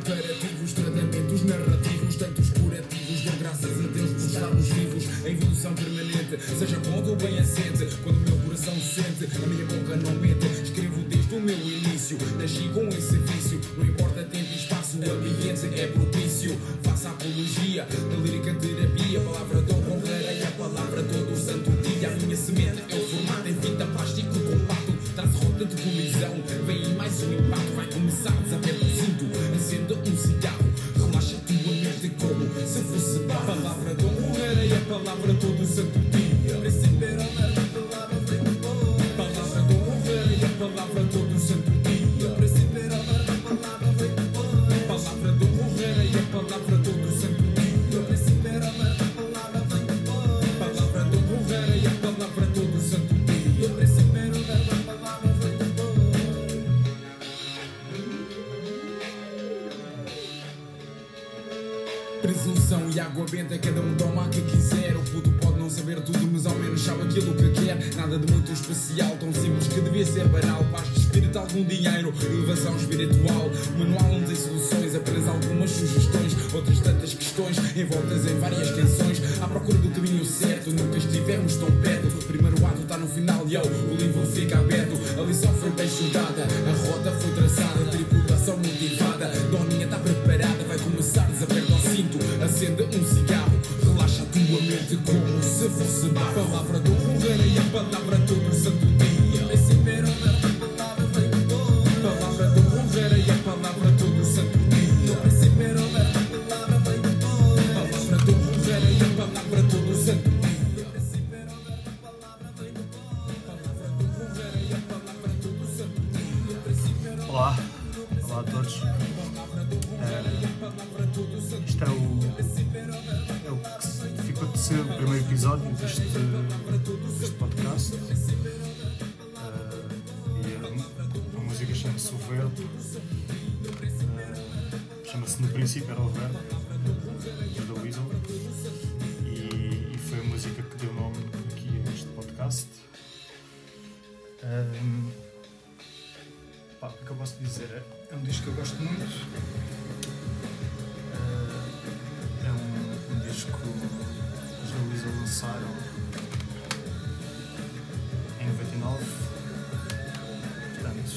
preparativos, tratamentos narrativos, tantos curativos. Dão graças a Deus por estarmos vivos, a evolução permanente, seja bom ou bem assente. Quando o meu coração sente, a minha boca não mente. Escrevo desde o meu início, nasci com esse vício. Não importa tempo e espaço, o ambiente é propício. Faça apologia da lírica terapia, palavra dom pra tudo. Pá, o que eu posso dizer? É um disco que eu gosto muito. Uh, é um, um disco que os da lançaram em 99. Portanto,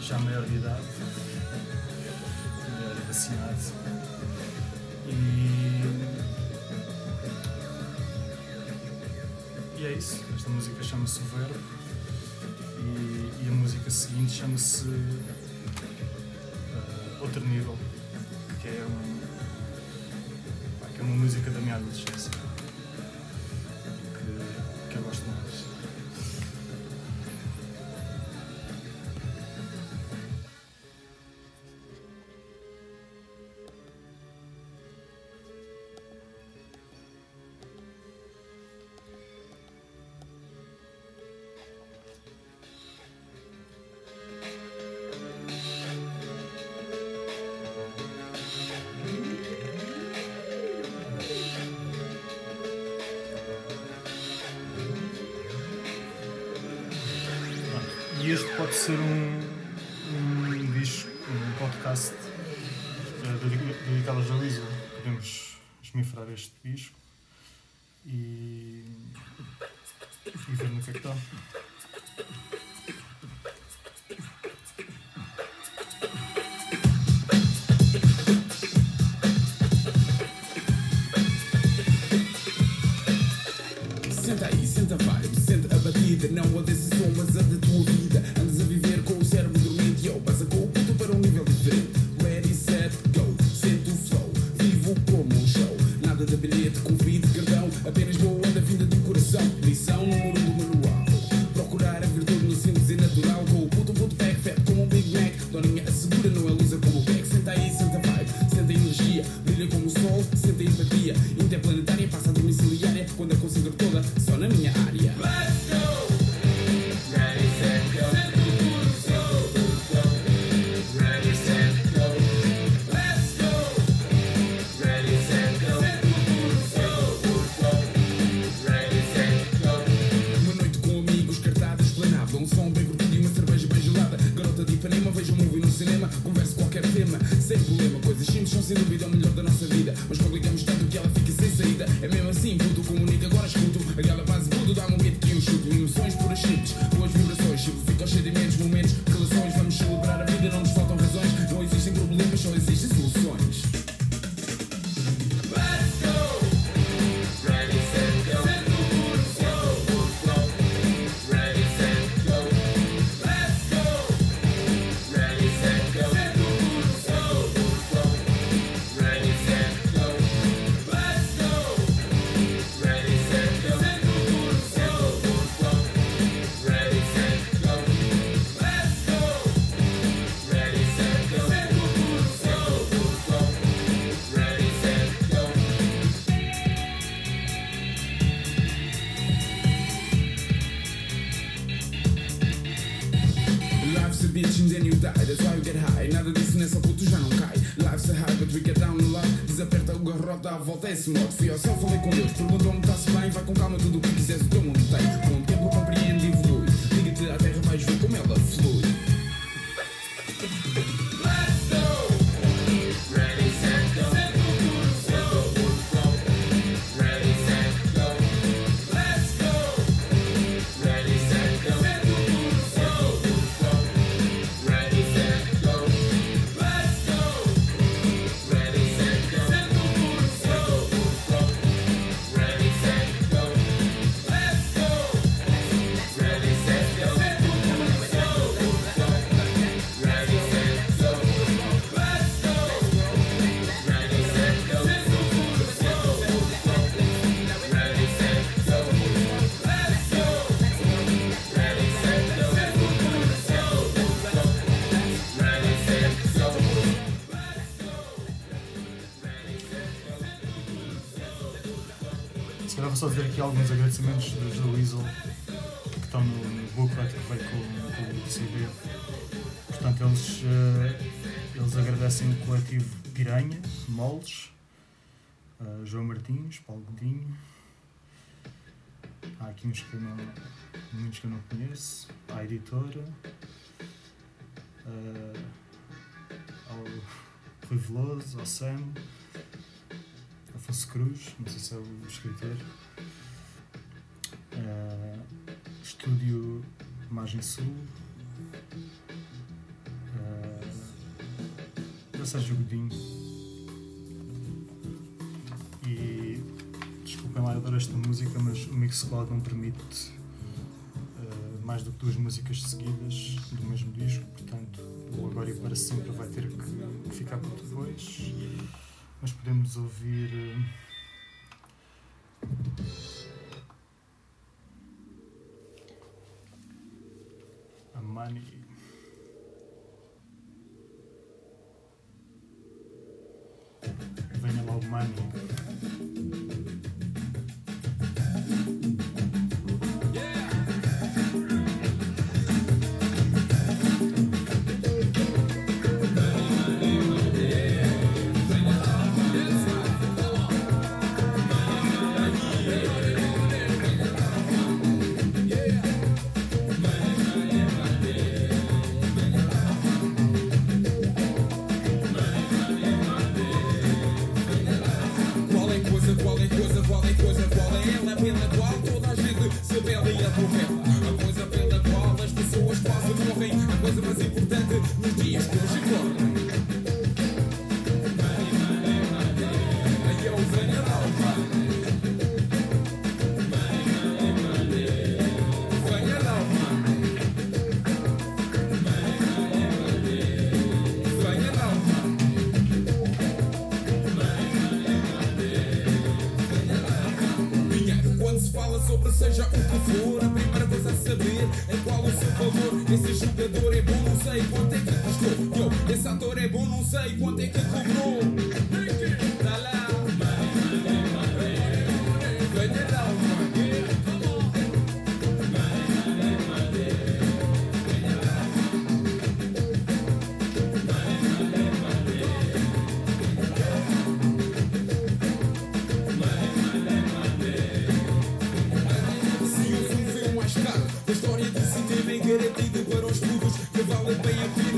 já maior de idade, de vacinado. isso. Esta música chama-se O Verbo e, e, a música seguinte chama-se uh, Outro Nível. ser um, um disco, um podcast uh, dedicado a Jalisa. Podemos esmifrar este disco e, e ver no que é que está. Kapitalismus. alguns agradecimentos do Joe Weasel, que estão no, no booklet que veio com, com o CD. Portanto, eles, eh, eles agradecem o coletivo Piranha, Moles, uh, eh, João Martins, Paulo Godinho. Há aqui uns que não, muitos que eu não conheço. A editora. Uh, ao Rui Veloso, ao Sam. Afonso Cruz, não sei se é o escritor. Estúdio Margem Sul, uh, ah, da Sérgio Godinho. E desculpem lá, eu adoro esta música, mas o Mixcloud não permite uh, mais do que duas músicas seguidas do mesmo disco, portanto, o Agora e Para Sempre vai ter que ficar por depois. Mas podemos ouvir. Uh, sei quanto é que cobrou. Tá lá. História de se terem garantido para os putos que vale bem a pena.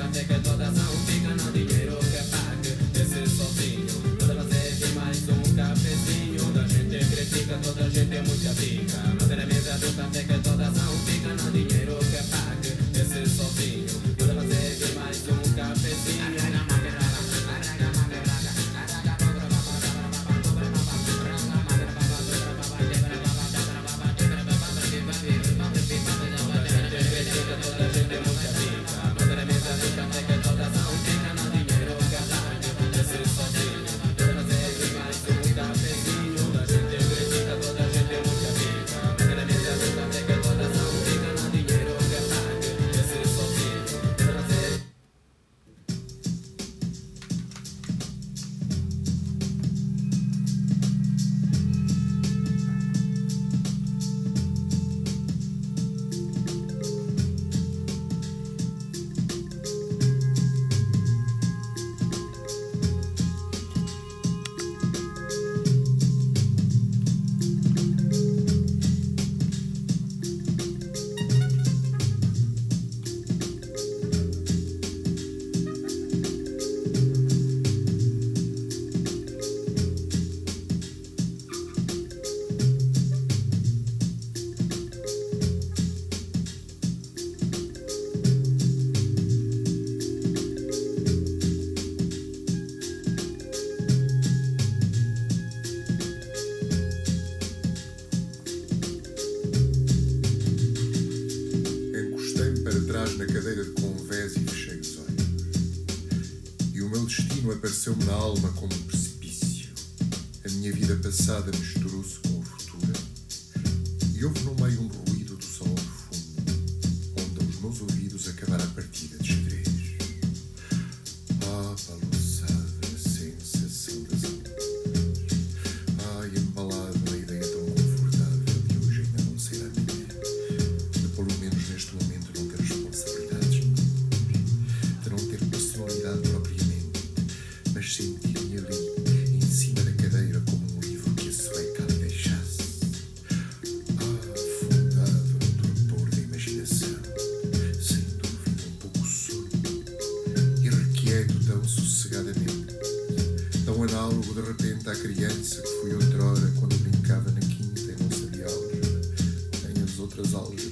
até que todas não ficam no dinheiro que é paga Esse sozinho, pode fazer de mais um cafezinho a gente critica, toda a gente é muito fica Mas ele é mesmo, sabe é que toda criança que fui outrora quando brincava na quinta e não sabia álgebra, em as outras aulas.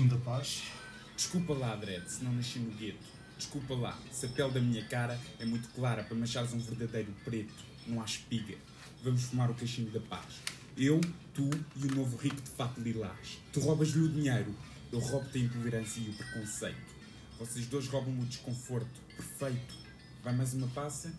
nasci-me da paz. Desculpa lá, Dredd, se não nasci no gueto. Desculpa lá, se a pele da minha cara é muito clara para machares um verdadeiro preto, não há espiga. Vamos fumar o cachimbo da paz. Eu, tu e o novo rico de fato lilás. Tu roubas-lhe o dinheiro, eu roubo-te a intolerância e o preconceito. Vocês dois roubam-me o desconforto. Perfeito. Vai mais uma passa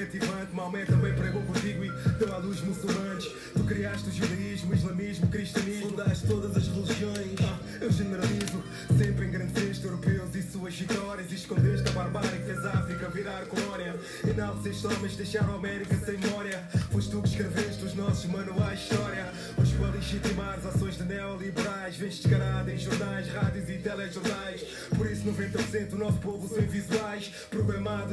cativante, Maomé também pregou contigo e deu à luz muçulmanos. Tu criaste o judaísmo, islamismo, cristianismo, fundaste todas as religiões. Ah, eu generalizo, sempre engrandeceste europeus e suas vitórias. E escondeste a barbárie que fez a África virar colónia. Enalteceste homens, deixaram a América sem memória. Foste tu que escreveste os nossos manuais de história. Hoje para legitimar as ações de neoliberais, vens descarada em jornais, rádios e telejornais. Por isso 90% do nosso povo invisuais,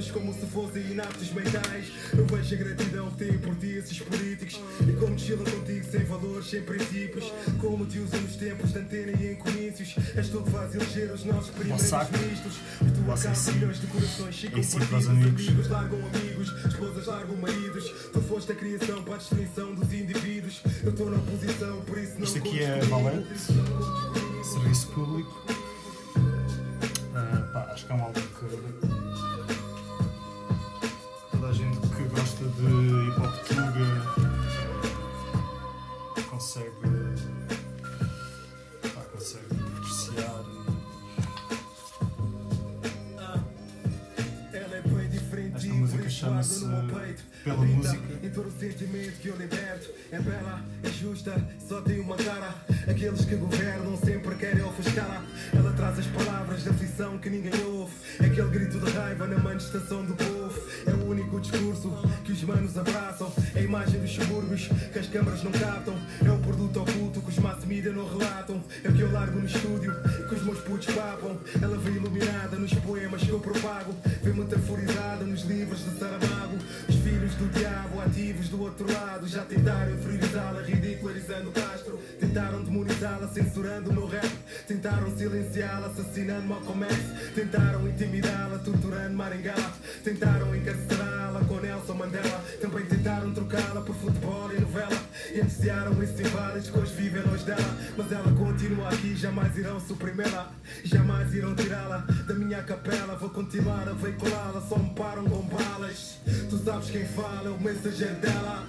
programados como se fossem inaptos mentais. Eu vejo a gratidão que têm por ti esses políticos e como desfilam contigo sem valores, sem princípios. Como te usam nos tempos de antena e em comícios. És tu que faz eleger os nossos primeiros Massacre. ministros. E tu acabas milhões de corações, ficam si, os partidos, amigos. amigos largam amigos, esposas largam maridos. Tu foste a criação para a destruição dos indivíduos. Eu estou na oposição, por isso não Isto aqui é valente, serviço público. Ah, pá, acho que é um álbum consegue, pá, consegue apreciar. Ela é bem diferente Esta música chama-se Pela Música. Em todo o sentimento que eu liberto. É bela, é justa, só tem uma cara. Aqueles que governam sempre querem ofuscá-la. Ela traz as palavras da aflição que ninguém ouve. Aquele grito de raiva na manifestação do povo. É o único discurso que os manos abraçam. É a imagem dos subúrbios que as câmaras não captam. É o produto oculto que os mass media não relatam. É o que eu largo no estúdio que os meus putos papam. Ela vem iluminada nos poemas que eu propago. Vem metaforizada nos livros de Saramago. Os filhos do diabo ativos do outro lado já tentaram inferiorizá-la, ridicularizando Castro. Tentaram demonizá-la, censurando o meu rap. Tentaram silenciá-la, assassinando Malcolm X. Tentaram intimidá-la, torturando Maringala. Tentaram encarcerá-la Nelson Mandela. Também tentaram trocá-la por futebol e novela. E anunciaram esses inválidos que hoje vivem longe dela. Mas ela continua aqui, jamais irão suprimê-la. Jamais irão tirá-la da minha capela. Vou continuar a veiculá-la, só me param com balas. Tu sabes quem fala, é o mensageiro dela.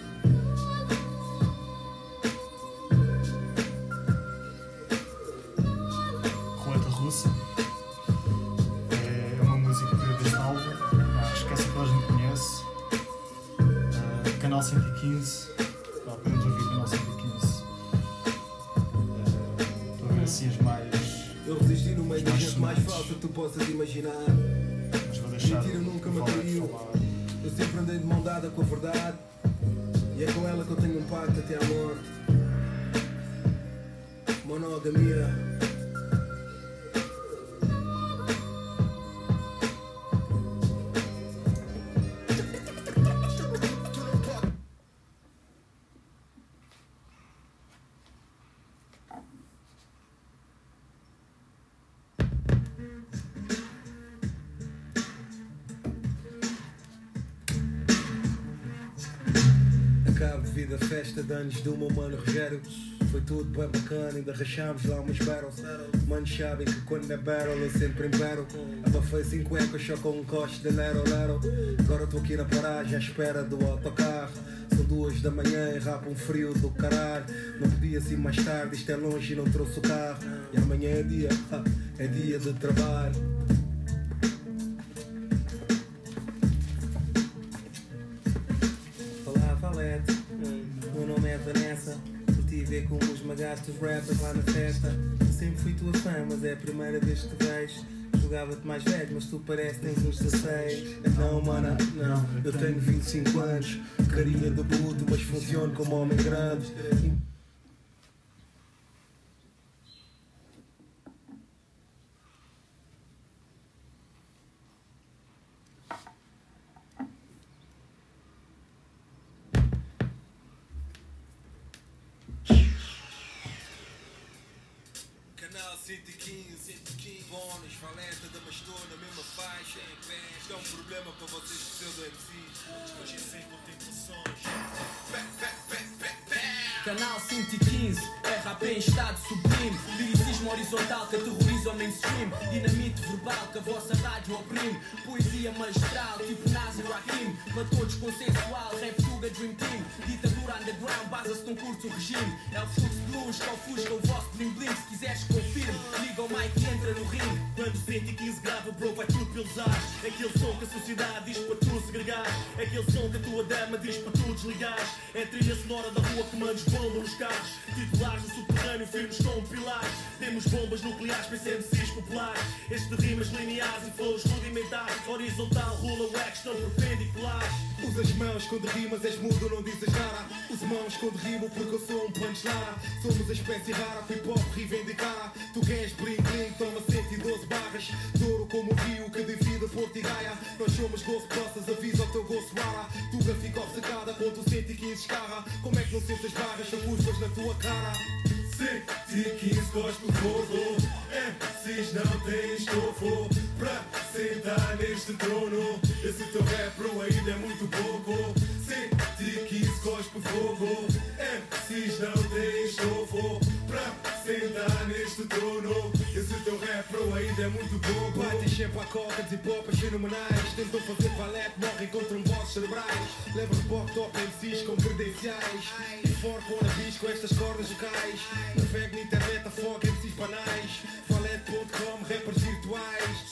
Possas imaginar. Mas vou deixar. Mentira nunca me atraiu. falar. Eu sempre andei de mão dada com a verdade. E é com ela que eu tenho um pacto até à morte. Monogamia. Foi tudo bem bacana, ainda rachamos lá umas barrels. Manos sabem que quando é barrel eu sempre em barrel. Abafei 5 ecos só com um coste de lero lero. Agora estou aqui na paragem à espera do autocarro. São duas da manhã e rapa um frio do caralho. Não podia ser mais tarde, isto é longe e não trouxe o carro. E amanhã é dia, é dia de trabalho. Olá, Valete. Meu nome é Vanessa. Ver como esmagaste rappers lá na festa. Sempre fui tua fã, mas é a primeira vez que vejo. Jogava-te mais velho, mas tu parece tens uns 16. Não, mana, não. Eu tenho 25 anos. Carinha de puto, mas funciono como homem grande. Canal 115, 115 bónus, valeta da Bastou na mesma faixa. Isto é um problema para vocês pseudo MCs. Hoje em sempre tem funções. Canal 115, é rap em estado sublime. Lyricismo horizontal que aterroriza o mainstream. Dinamite verbal que a vossa rádio oprime. Poesia magistral, tipo Nazi Rakim Para todos consensual, rap Tuga Dream Team. Ditadura underground, basa-se num curto regime. É o fluxo blues que ofusca o vosso bling bling. Se quiseres confirme, liga o mic e entra no ringue Quando 115 grava, bro, vai tudo pelos ares. Aquele som que a sociedade diz para tu segregares. Aquele som que a tua dama diz para tu desligares. É a trilha sonora da rua que mandes bomba nos carros. Titulares subterrâneo, firmes como pilares. Temos bombas nucleares, PCMCs populares. Este rimas lineares e flows rudimentares. Horizontal, rula, wax, estão perpendiculares. Usa as mãos quando rimas, és mudo, não dizes nada. Usa mãos quando rimo, porque eu sou um punchline. Somos a espécie rara, hip hop reivindicar. Tu queres bling bling, toma 112 barras. Douro como o rio que divide Porto e Gaia. Nós somos Ghostbusters, avisa o teu Ghostwara. Tuga fica obcecada quando o 115 escarra. Como é que não sentes as barras, são na tua cara? 115 cospe fogo. MCs não têm estofo para sentar neste trono. Esse teu rap pro ainda é muito pouco. 115 cospe fogo. MCs não têm estofo para sentar neste trono. Esse teu rap pro ainda é muito pouco. Batem sempre a coca de hip fenomenais. Tentam fazer valete, morrem com tromboses cerebrais. Levam reboque top MCs com credenciais. E forcam a bis com estas cordas vocais. Navego na internet a foca MCs banais. Valete.com, rappers virtuais.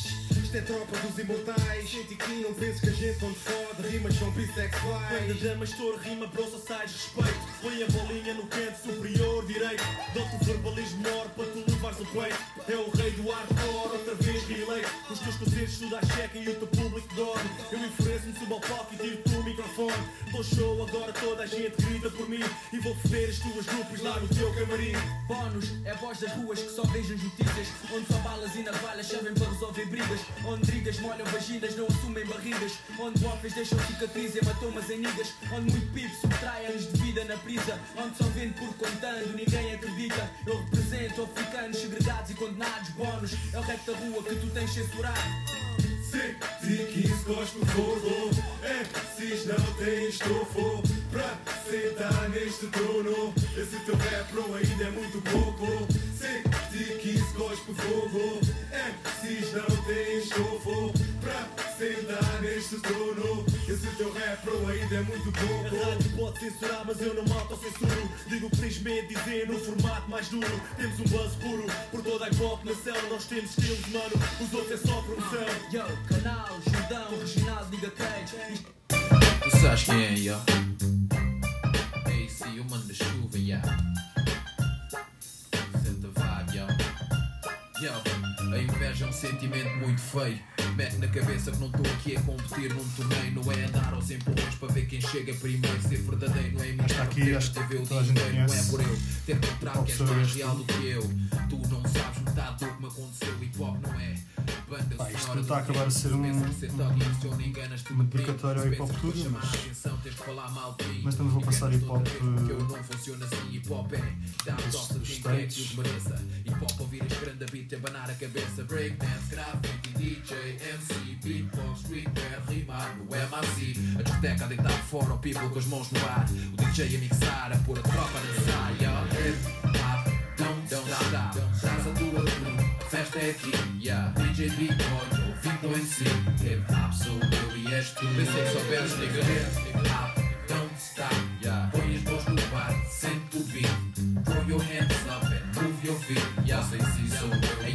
É tropa dos imortais. Gente aqui não penso que a gente onde fode. Rimas são Quando bissexuais. dama estoura, rima, bro, só sais respeito. Põe a bolinha no canto superior direito. Dou-te o verbalismo maior para tu levares o peito. É o rei do hardcore, outra vez reeleito. Os teus concertos tudo à checa e o teu público dorme. Eu enfureço-me, subo ao palco e tiro-te o microfone. Dou show, agora toda a gente grita por mim. E vou foder as tuas grupos lá no teu camarim. Bónus é voz das ruas que só vejo as notícias Onde só balas e navalhas servem para resolver brigas Onde brigas molham vaginas, não assumem barrigas Onde bofes deixam cicatriz e hematomas em nigas Onde muito pipo subtrai anos de vida na prisa Onde só vendo por contando, ninguém acredita Eu represento africanos segregados e condenados Bónus é o rap da rua que tu tens censurado 115 cospe fogo MCs não têm estofo. Pra sentar neste trono Esse teu rap ainda é muito pouco 115 cospe fogo. MCs não têm estofo Pra sentar neste trono. Esse teu rap pro ainda é muito pouco. A rádio pode censurar mas eu não me autocensuro Digo o que tens medo de dizer no formato mais duro. Temos um buzz puro por toda a hip-hop na cela Nós temos estilos mano, os outros é só promoção. Yo, canal, Jordão, Reginaldo, Liga Cage Tu sabes quem é, yo? AC, o mano da chuva, ya. Yo, a inveja é um sentimento muito feio. Mete na cabeça que não estou aqui a competir num torneio. Não é a dar aos empurrões para ver quem chega primeiro. Ser verdadeiro não é imitar Está aqui, o que acho que toda a gente. Não é por eu ter mostrado que és mais real do que eu. Tu não sabes metade do que me aconteceu. Hip hop não é Pá, isto sonora está a acabar a ser um- enganas-te uma dedicatória ao hip hop tudo, mas-. Mas também vou passar hip hop, eh, não assim. É dar dos- States. os mereça. Hip hop ouvir este grande beat, abanar a discoteca a deitar fora o people com as mãos no ar. O DJ a mixar, a pôr a tropa a dançar. Yeah. Hip hop, don't, stop. Traz a tua a festa é aqui. Yeah. DJ B-Boy, ouvindo MC. Hip hop, sou eu e és tu. Pensei que soubesses, nigga. Hip hop, don't stop. Yeah. Põe as mãos no bar, sente o beat. Throw your hands up and move your feet. Yeah, sei se sou eu.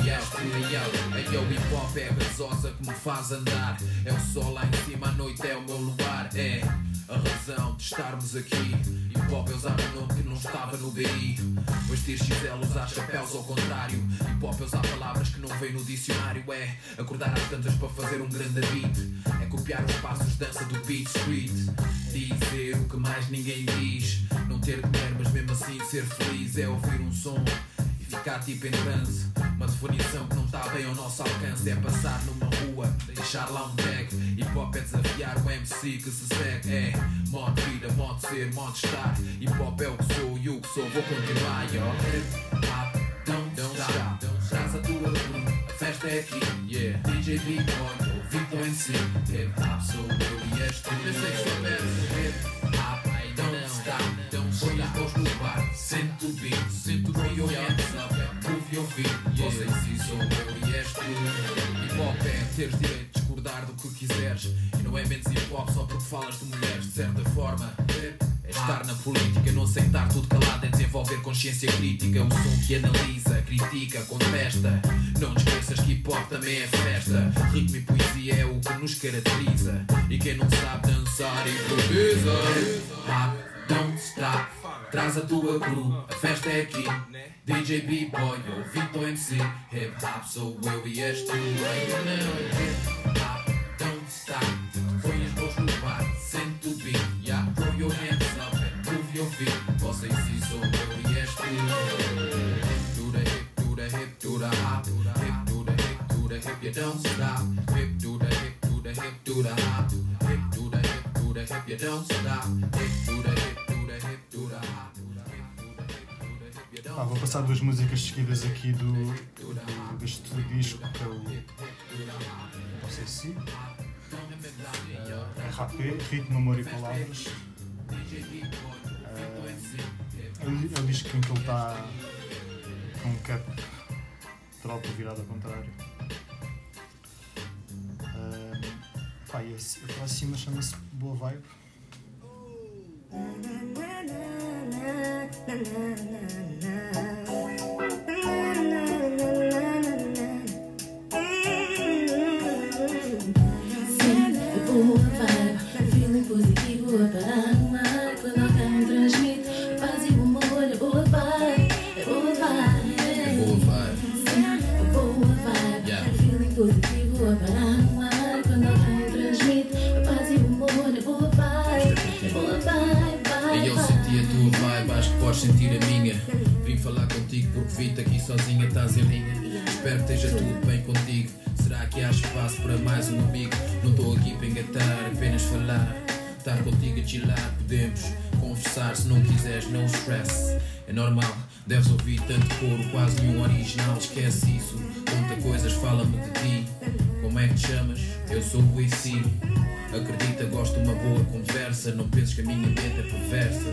Yo. Hey, yo, hip hop é a gasosa que me faz andar. É o sol lá em cima, a noite é o meu lugar. É a razão de estarmos aqui. Hip hop usar um nome que não estava no BI. Vestir XL, usar chapéus ao contrário. Hip hop usar palavras que não vêm no dicionário. É acordar às tantas para fazer um grande beat. É copiar os passos dança do Beat Street. Dizer o que mais ninguém diz. Não ter dinheiro, mas mesmo assim ser feliz. É ouvir um som e ficar tipo em transe. Definição que não está bem ao nosso alcance. É passar numa rua, deixar lá um tag. Hip hop é desafiar o MC que se segue. É modo de vida, modo de ser, modo de estar. Hip hop é o que sou e o que sou. Vou continuar, yo. Hip hop, don't, don't stop. Traz a tua a festa é aqui. Yeah, DJ B-Boy, ouvindo o MC. Hip hop sou eu e és tu. Pensei que. Hip hop, don't stop. Põe as mãos no bar, sente o beat. Sente o throw your feet. Yeah, sei se sou eu e és tu. Hip hop é teres direito de discordar do que quiseres. E não é menos hip hop só porque falas de mulheres. De certa forma, é estar na política, não aceitar tudo calado, é desenvolver consciência crítica. Um som que analisa, critica, contesta. Não esqueças que hip hop também é festa. Ritmo e poesia é o que nos caracteriza. E quem não sabe dançar, improvisa. Hip don't stop. Traz a tua crew, a festa é aqui. DJ B-Boy, ouvindo o MC. Hip hop sou eu e és tu. Ainda não. Hip hop, don't stop. Põe as mãos no bar, sente o beat. Yeah, throw your hands up and move your feet. Você se sou eu e és tu. Hip do the hip, do the hip, do the hop. Hip do the hip, do the hip, you don't stop. Hip do the hip, do the hip, do the hop. Hip do the hip, do the hip, you don't stop. Hip do the hip, Pá, vou passar duas músicas seguidas aqui do, do- deste disco que é o não sei se é RAP, Ritmo, Amor e Palavras. Eh, é o- é o disco em que ele está com um cap tropa virado ao contrário. Eh, pá, e esse- a próxima chama-se Boa Vibe. Sempre boa vibe, feeling positivo a parar no ar. Porque vi-te aqui sozinha, estás em linha. Espero que esteja tudo bem contigo. Será que há espaço para mais um amigo? Não estou aqui para engatar, apenas falar. Estar contigo a chilar, podemos conversar. Se não quiseres, não stress. É normal, deves ouvir tanto coro, quase nenhum original. Esquece isso. Conta coisas, fala-me de ti. Como é que te chamas? Eu sou o IC. Acredita, gosto de uma boa conversa. Não penses que a minha mente é perversa.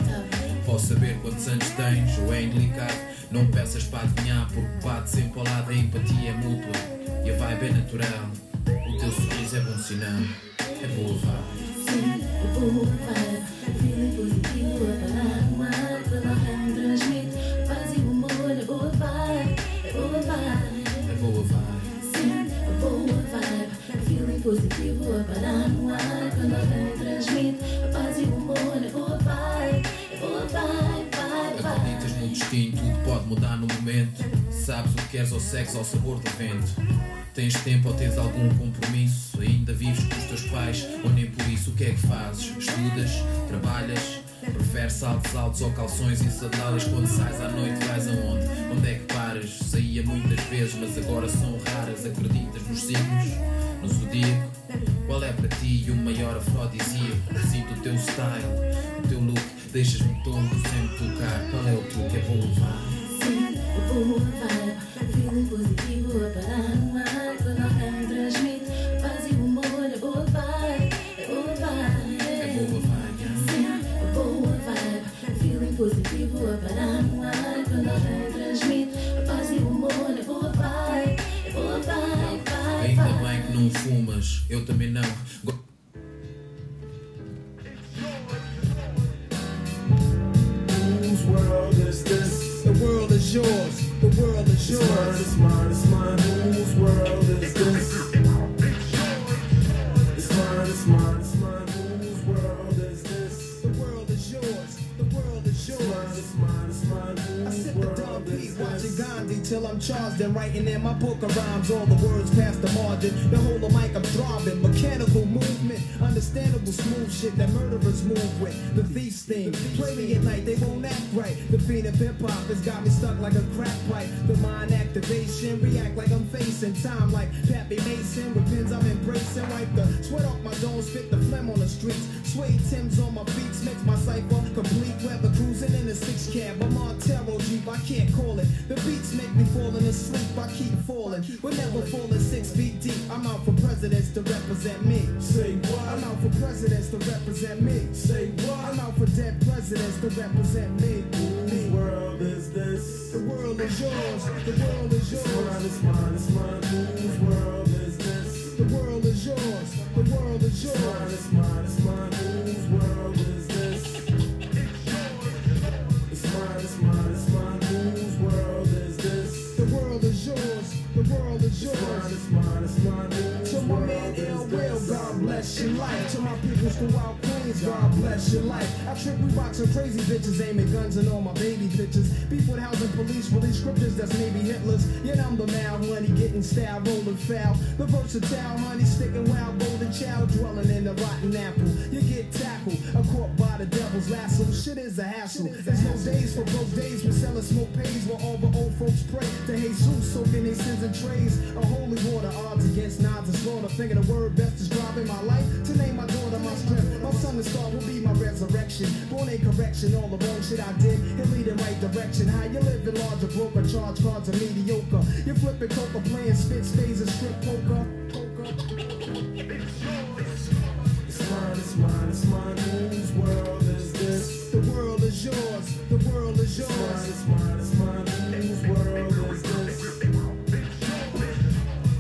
Posso saber quantos anos tens ou é indelicado. Não peças para adivinhar, porque bate sempre ao lado. A empatia é mútua e a vibe é natural. O teu sorriso é bom sinal. É boa vibe. sempre boa vibe, positivo a parar no ar. Destino, tudo pode mudar no momento. Sabes o que queres ou segues ao sabor do vento. Tens tempo ou tens algum compromisso? Ainda vives com os teus pais ou nem por isso? O que é que fazes? Estudas? Trabalhas? Preferes saltos altos ou calções e sandálias quando sais à noite? Vais aonde? Onde é que paras? Saía muitas vezes, mas agora são raras. Acreditas nos signos? No zodíaco? Qual é para ti o maior afrodisíaco? Sinto o teu style, o teu look, deixas-me tonto sem tocar. Qual é o truque? É bom levar. Sim, a boa vibe, feeling positivo a parar no ar. Quando alguém transmite paz e humor, é boa vibe, é boa vibe. É boa vibe. Sim, a boa vibe, feeling positivo a parar no ar. Quando alguém transmite paz e humor, é boa vibe, é boa vibe, vibe, Ainda bem que não fumas, eu também não. Yours. The world is yours. It's mine, it's mine, it's mine. Whose world till I'm charged and writing in my book of rhymes. All the words past the margin. The whole of mic I'm throbbing. Mechanical movement, understandable smooth shit that murderers move with. The thief's theme. Play me at night, they won't act right. The fiend of hip hop has got me stuck like a crack pipe. The mind activation, react like I'm facing time like Pappy Mason. With pins I'm embracing. Wipe the sweat off my dome, spit the phlegm on the streets. Suede Tim's on my feet, makes my cipher complete. Weather cruising in a six cab. I'm on Montero Jeep, I can't call it. The beats make me falling asleep, I keep falling. We're never falling six feet deep. I'm out for presidents to represent me. Say what? I'm out for presidents to represent me. Say what? I'm out for dead presidents to represent me. Whose world is this? The world is yours. The world is It's mine, yours. it's mine, it's mine. Whose world is this? The world is yours. The world is It's mine, yours. it's mine, it's mine. Whose world is this? It's mine, it's mine, it's mine. World is It's mine, yours. it's mine, it's mine. My man Ill Will. God bless your life. To my peoples throughout Queens, God bless your life. I trip we boxing crazy bitches, aiming guns and all my baby pictures. Beef with housing police, release scriptures that's maybe Hitler's. Yet I'm the mal honey, getting style, rolling foul. The versatile honey, sticking wild, golden child, dwelling in the rotten apple. You get tackled, a caught by the devil's lasso. Shit is a hassle. There's no days for broke days. We're selling smoke pays while all the old folks pray to Jesus, soaking their sins and trays. A holy water, odds against nods and slaughter. Thinking the word best describing my life. To name my daughter my strength. My son and star will be my resurrection. Born in correction, all the wrong shit I did. He'll lead in right direction. How you living large or broke or charge cards are mediocre. You're flipping coca, playing spit spades and strip poker. It's world is this? The world is yours. The world is yours. is?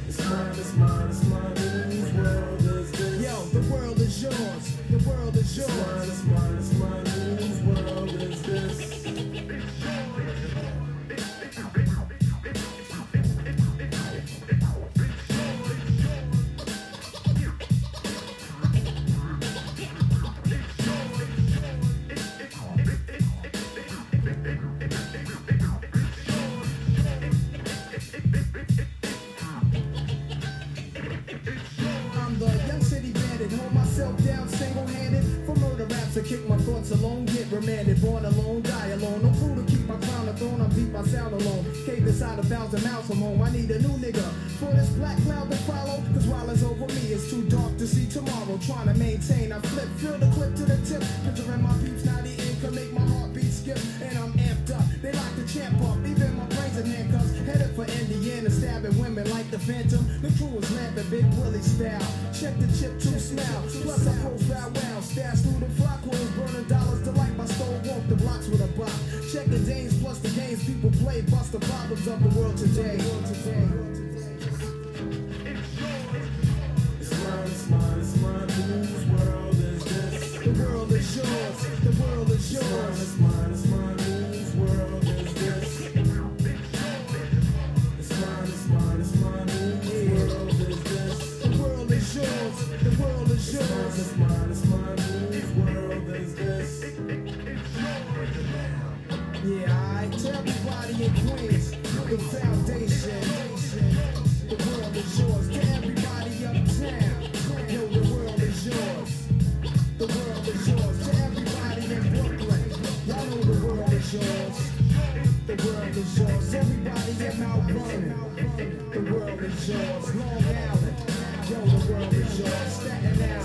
It's mine, it's mine, it's mine. Yours. The world is yours. Kick my thoughts alone, get remanded. Born alone, die alone. No crew to keep my crown a throne, I'm deep, I sound alone. Cave inside a thousand miles from home, I need a new nigga. For this black cloud to follow, cause while it's over me, it's too dark to see tomorrow. Trying to maintain, I flip, fill the clip to the tip. Picturing my peeps, the ink can make my heartbeat skip. And I'm amped up, they like the champ up, even my brains in handcuffs. Headed for Indiana, stabbing women like the Phantom. The crew is lamping Big Willie style. Check the chip to smell. Plus I profile well. Stash through the flock holes, burning dollars to light my stove. Walk the blocks with a bop. Checking Danes plus the games people play. Bust the problems of the world today. It's Long Island. Yo, the world is yours, Staten Island.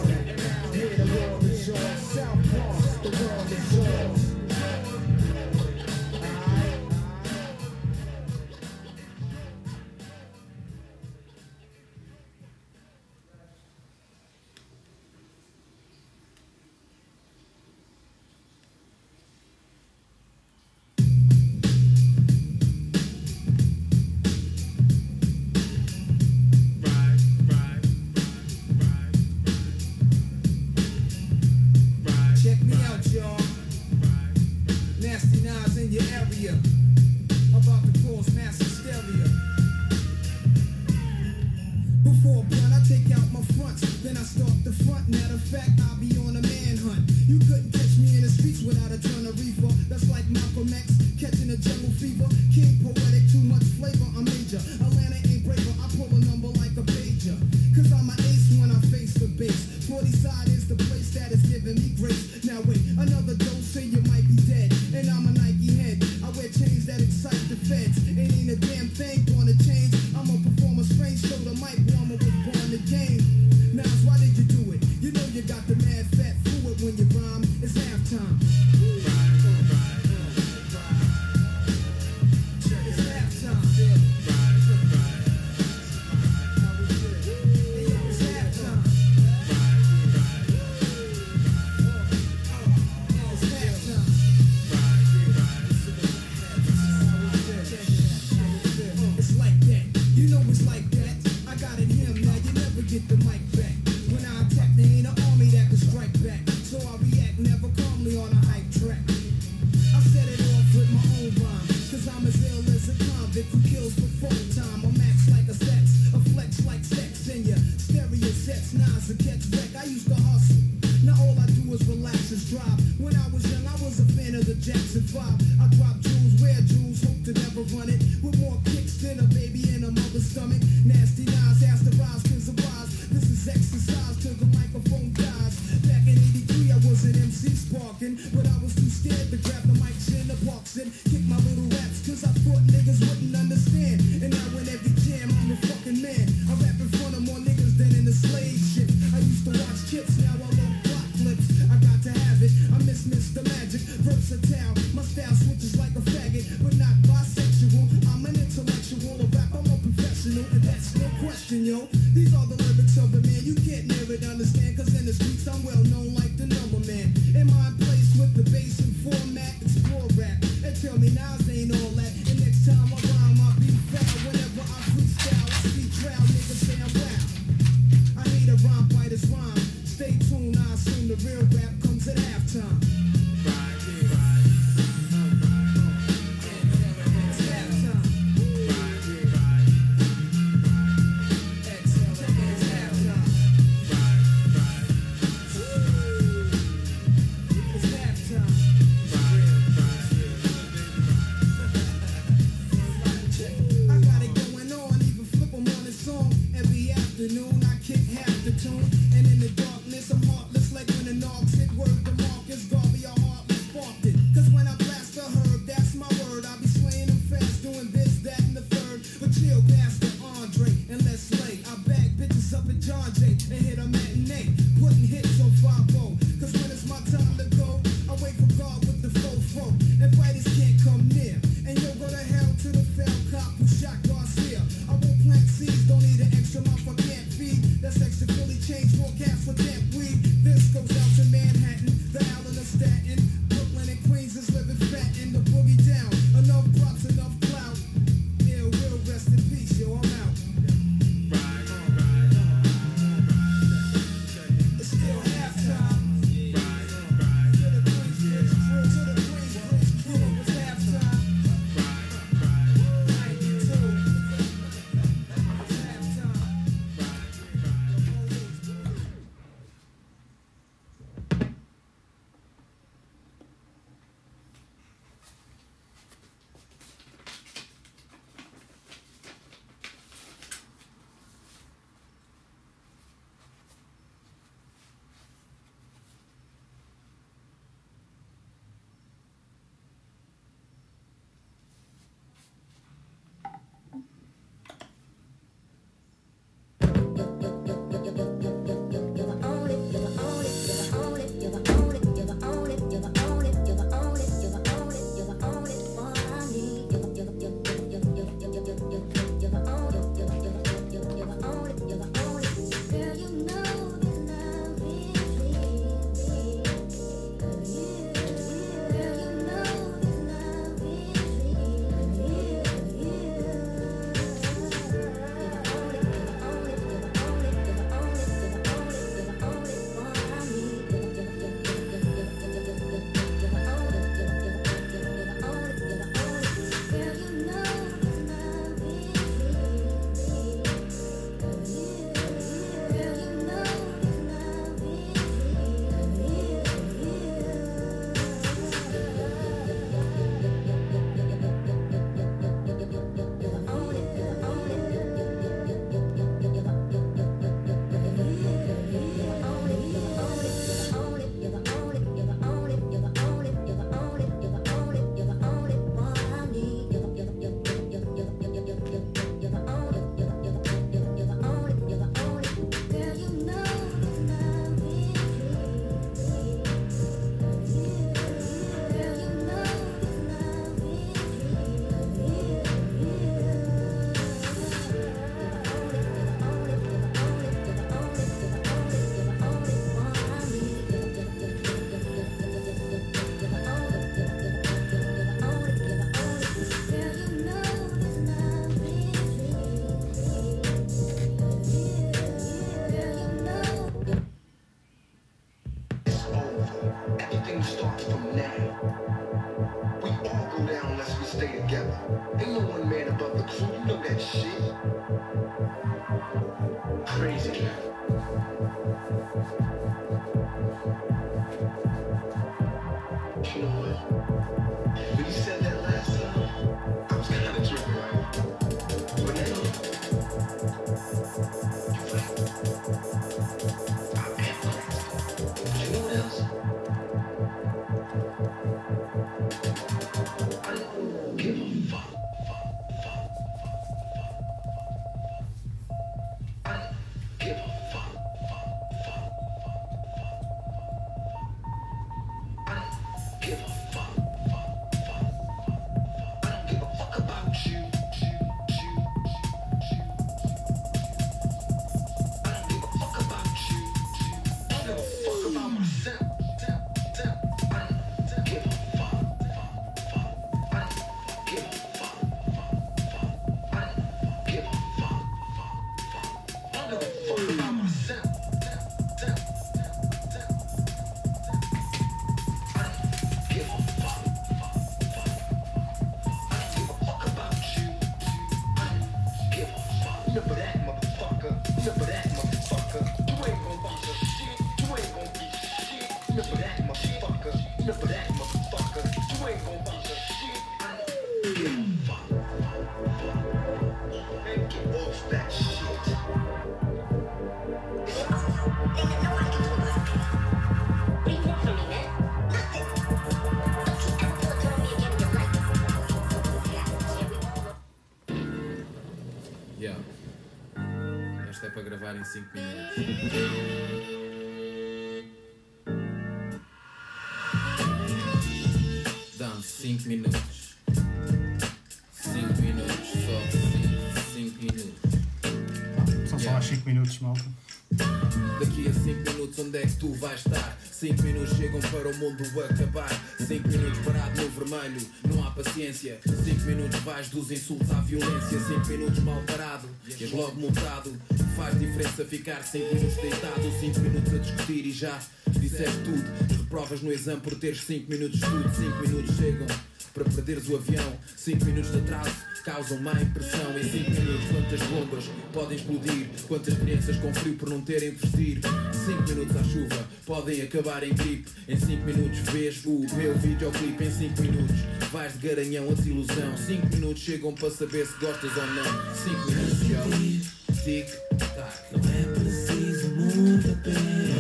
Tu vais estar? 5 minutos chegam para o mundo acabar. 5 minutos parado no vermelho, não há paciência. 5 minutos vais dos insultos à violência. 5 minutos mal parado, és logo multado. Faz diferença ficar 5 minutos deitado 5 minutos a discutir e já disseste tudo. Reprovas no exame por teres 5 minutos de estudo. 5 minutos chegam para perderes o avião. 5 minutos de atraso causam má impressão. Em 5 minutos quantas bombas podem explodir? Quantas crianças com frio por não terem vestir? 5 minutos à chuva podem acabar em gripe. Em 5 minutos vês o meu videoclipe. Em 5 minutos vais de garanhão a desilusão. 5 minutos chegam para saber se gostas ou não. 5 minutos, yo Tic, tac Não é preciso muita pena.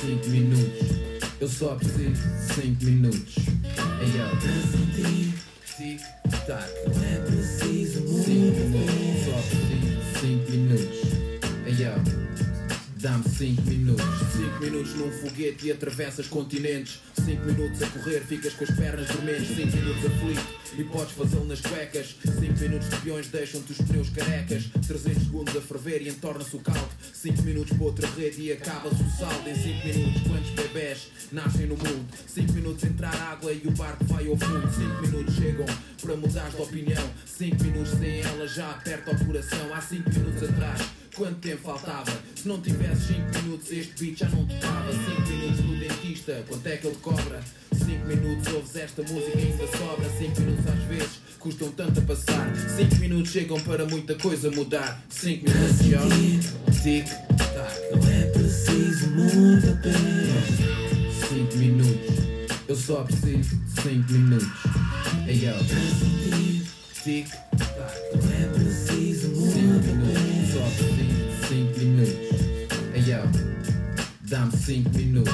5 minutos Eu só preciso de 5 minutos. Ei, yo Tic, tac Não é preciso muita 5 minutos. Só preciso de 5 minutos. Ei, yo Dá-me 5 minutos. 5 minutos num foguete e atravessas continentes. 5 minutos a correr, ficas com as pernas dormentes 5 minutos aflito e podes fazê-lo nas cuecas. 5 minutos de peões deixam-te os pneus carecas. 300 segundos a ferver e entorna-se o caldo. 5 minutos para outra rede e acaba-se o saldo. Em 5 minutos quantos bebés nascem no mundo? 5 minutos entrar água e o barco vai ao fundo. 5 minutos chegam para mudar de opinião. 5 minutos sem ela já aperta o coração. Há 5 minutos atrás Quanto tempo faltava? Se não tivesse 5 minutos este beat já não tocava. 5 minutos no dentista, quanto é que ele cobra? 5 minutos ouves esta música e ainda sobra. 5 minutos às vezes custam tanto a passar. 5 minutos chegam para muita coisa mudar. 5 minutos já Tic, tac. Não é preciso muita pena. 5 minutos Eu só preciso de 5 minutos. Ei, yo Tic, Dá-me 5 minutos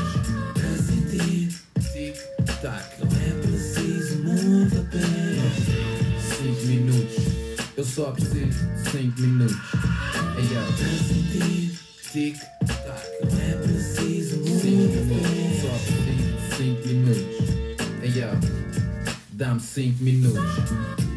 Para sentir Tic, tac Não é preciso muita pena 5 minutos Eu só preciso de 5 minutos Ei, yo Para sentir Tic, tac Não é preciso muita pena Só preciso de 5 minutos Ei, yo Dá-me 5 minutos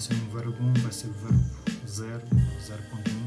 sem o verbo 1 vai ser o verbo 0, 0.1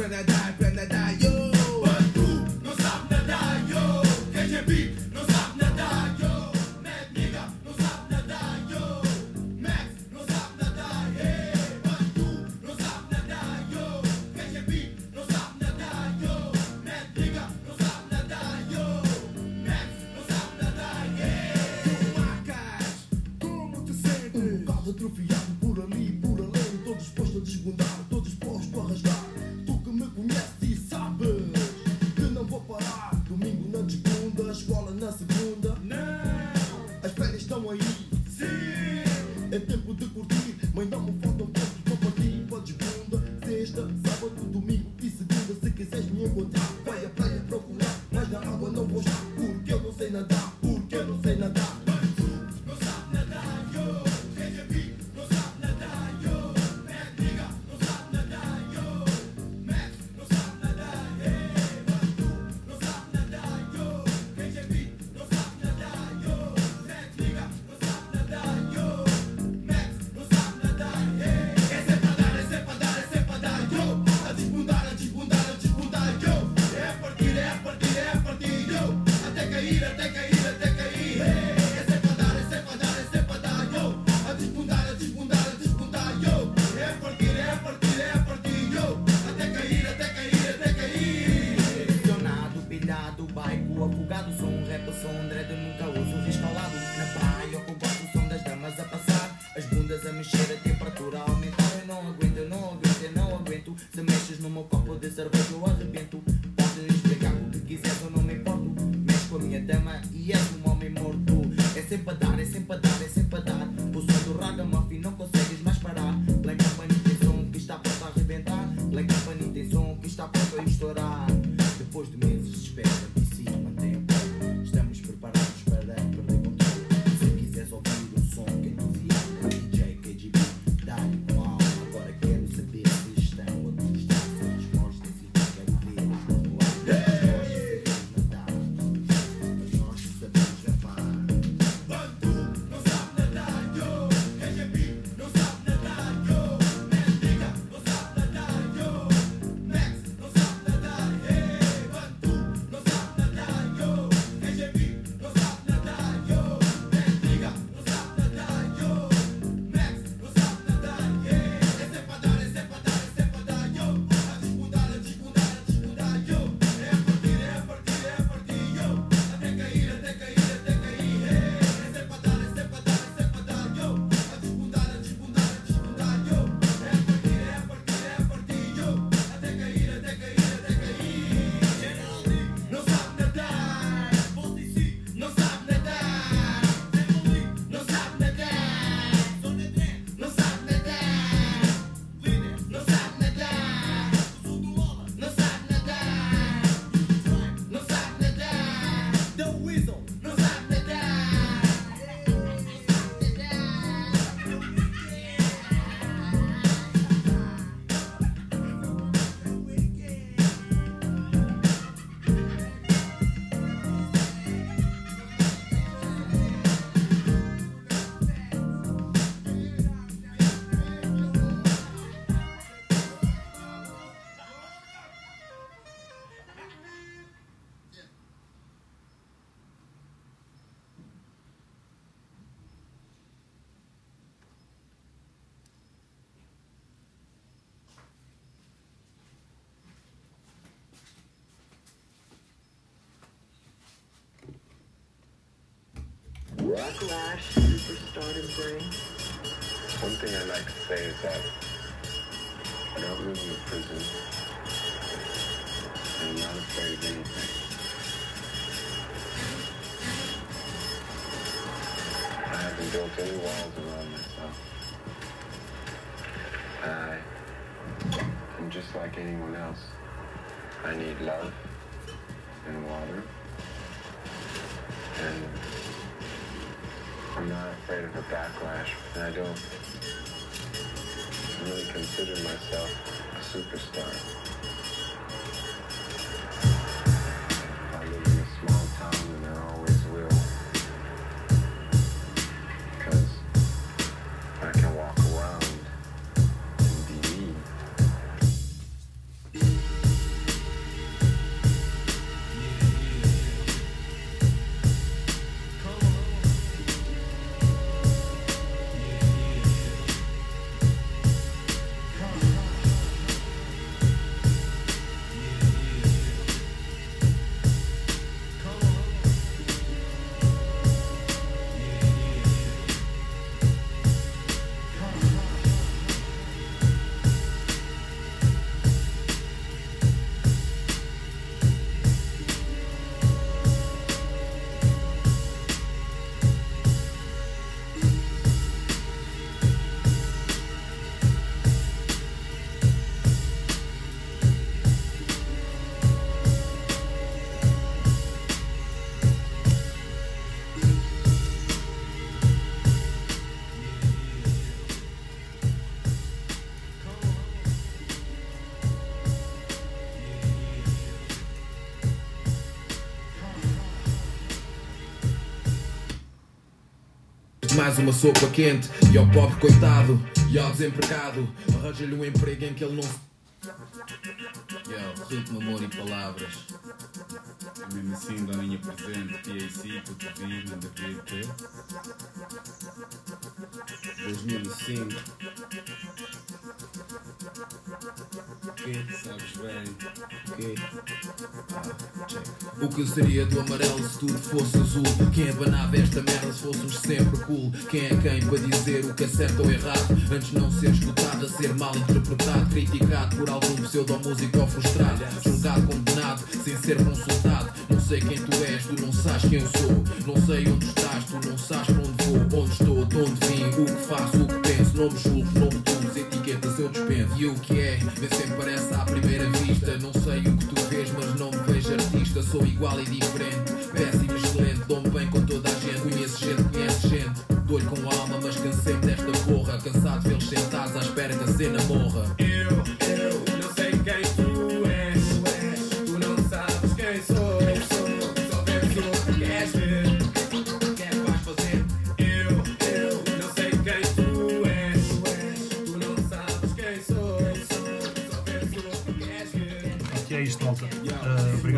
when I die, when I die. One thing I like to say is that I'm not really in prison I'm not afraid of anything. I haven't built any walls around myself. I am just like anyone else. I need love and water. I don't really consider myself a superstar. Mais uma sopa quente. E ao pobre coitado, e ao desempregado, arranja-lhe um emprego em que ele não se. Yo, ritmo, amor e palavras. Mesmo assim, Doninha presente, PAC, tudo vivo, nada a ver, quê? 2005. Que? Sabes bem. Que? Ah, check. O que seria do amarelo se tudo fosse azul? Quem abanava esta merda se fôssemos sempre cool? Quem é quem para dizer o que é certo ou errado? Antes não ser escutado, a ser mal interpretado, criticado por algum pseudo-músico frustrado, julgado, condenado, sem ser consultado. Não sei quem tu és, tu não sabes quem eu sou. Não sei onde estás, tu não sabes para onde vou, onde estou, de onde vim, o que faço, o que penso. Não me julgo, não me tunes, etiquetas eu dispenso. E o que é, vê sempre parece à primeira vista. Não sei o que tu vês, mas não me artista. Sou igual e diferente, péssimo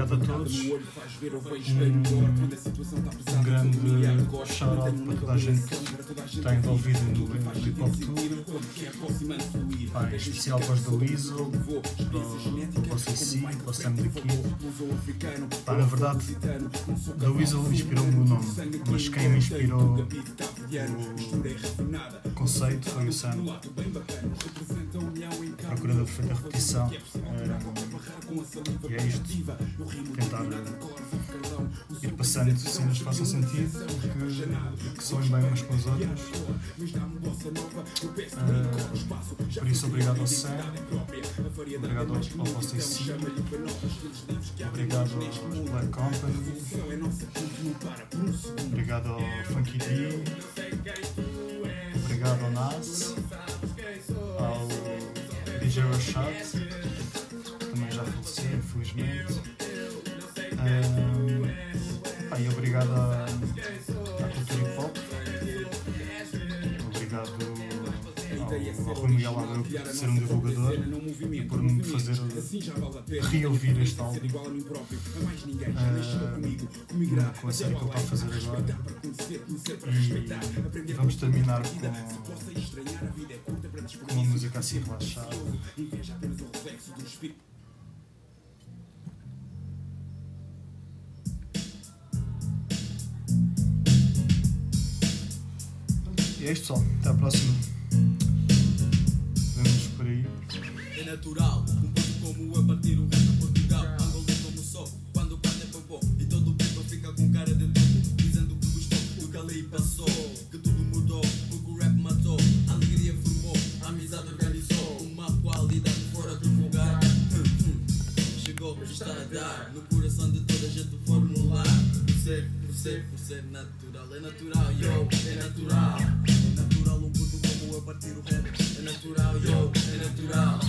obrigado a todos. Um, grande shout-out para toda a gente que está envolvida no, Hip Hop Tour. Pá, em especial para os da Weasel, para o- CC, para o Sam. Pá, na verdade, da Weasel inspirou-me o nome, mas quem me inspirou o conceito foi o Sam. Procurando a perfeita repetição. Ah, e é isto. Tentar ir passando cenas que façam sentido que, que soem bem umas com as outras. Ah, por isso, obrigado ao Sam, obrigado ao, ao CC, obrigado ao Black Company, obrigado ao Funky D, obrigado ao Nas, ao DJ Rashad, que também já faleceu, infelizmente. Pá, e obrigado à, ao, ao Rui Miguel Abreu por ser um divulgador e por me fazer reouvir este álbum. Ah, com a série que ele está a fazer agora. E vamos terminar com, com uma música assim relaxada. E é isto só. Até à próxima. Natural, um pouco como a partir o de Portugal. Angolê como sou, quando parte é popô. E todo o people fica com cara de tudo. Dizendo que gostou do que ali passou. Que tudo mudou, porque o rap matou. A alegria formou, a amizade organizou. Uma qualidade fora do lugar. Chegou, está a dar. No coração de toda a gente formular. Por ser, por ser, por ser natural. É natural, yo, é natural. É natural um puto como a partir o rap. É natural, yo, é natural.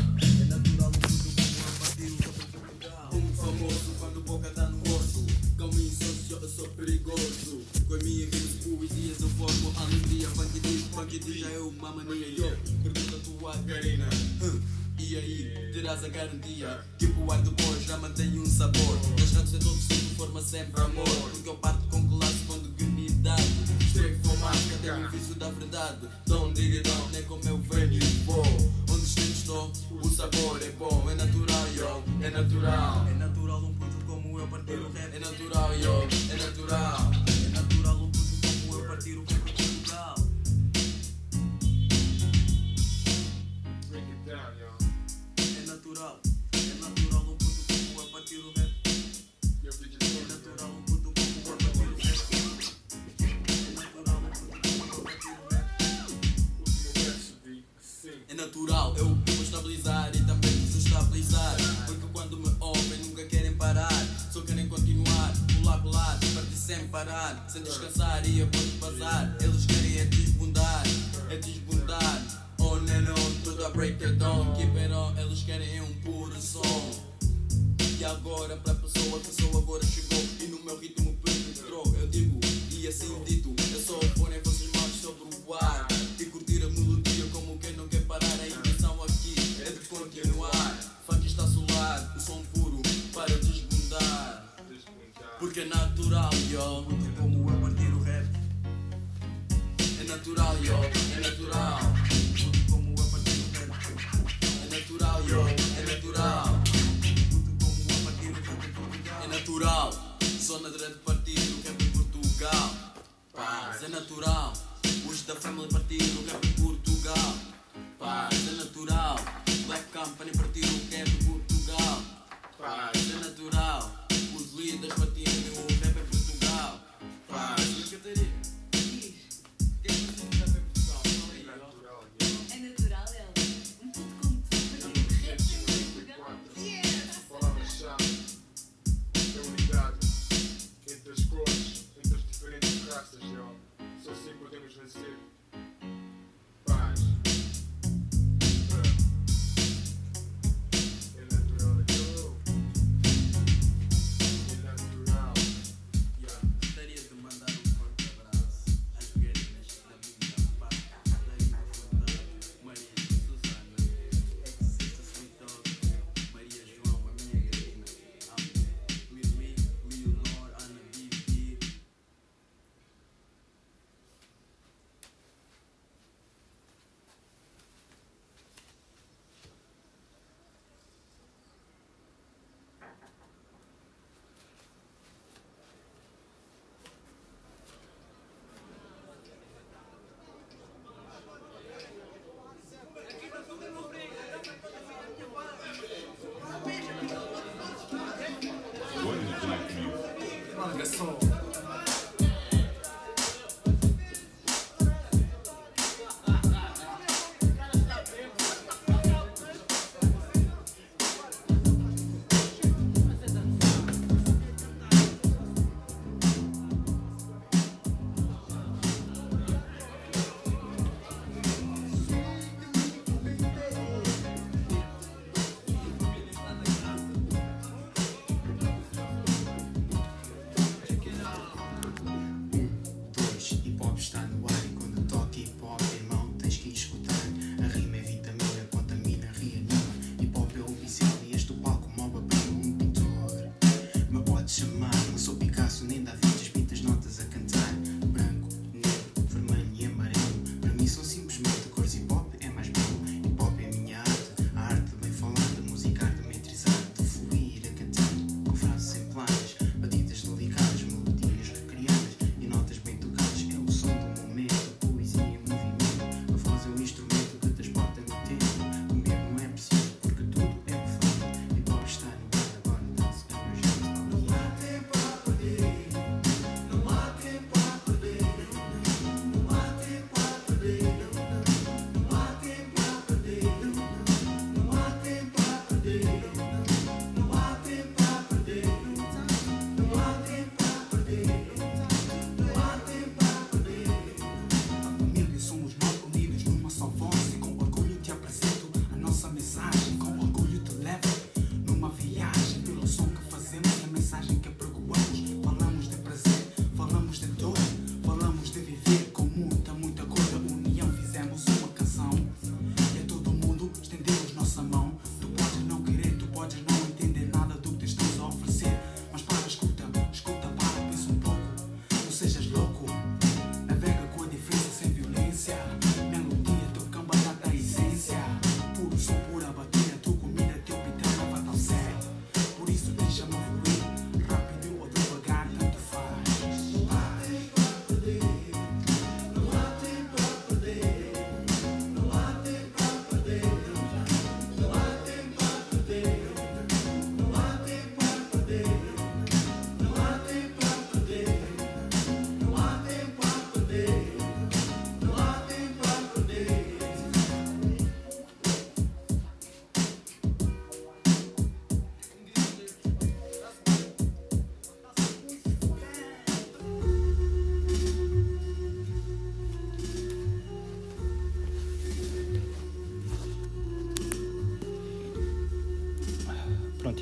Let's do.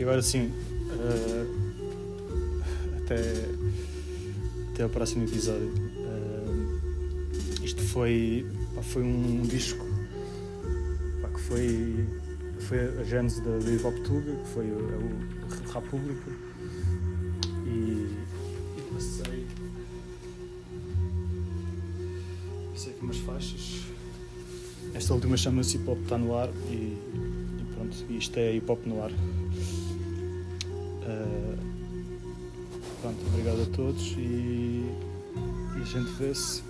que agora sim. Uh, até, até o próximo episódio. Uh, isto foi, foi um disco que foi, foi a gênese da, da Hip que foi o, é o República. E, passei. Passei aqui umas faixas. Esta última chama-se Hip Hop Está No Ar e, e pronto, isto é Hip Hop No Ar. Obrigado a todos e, e a gente vê-se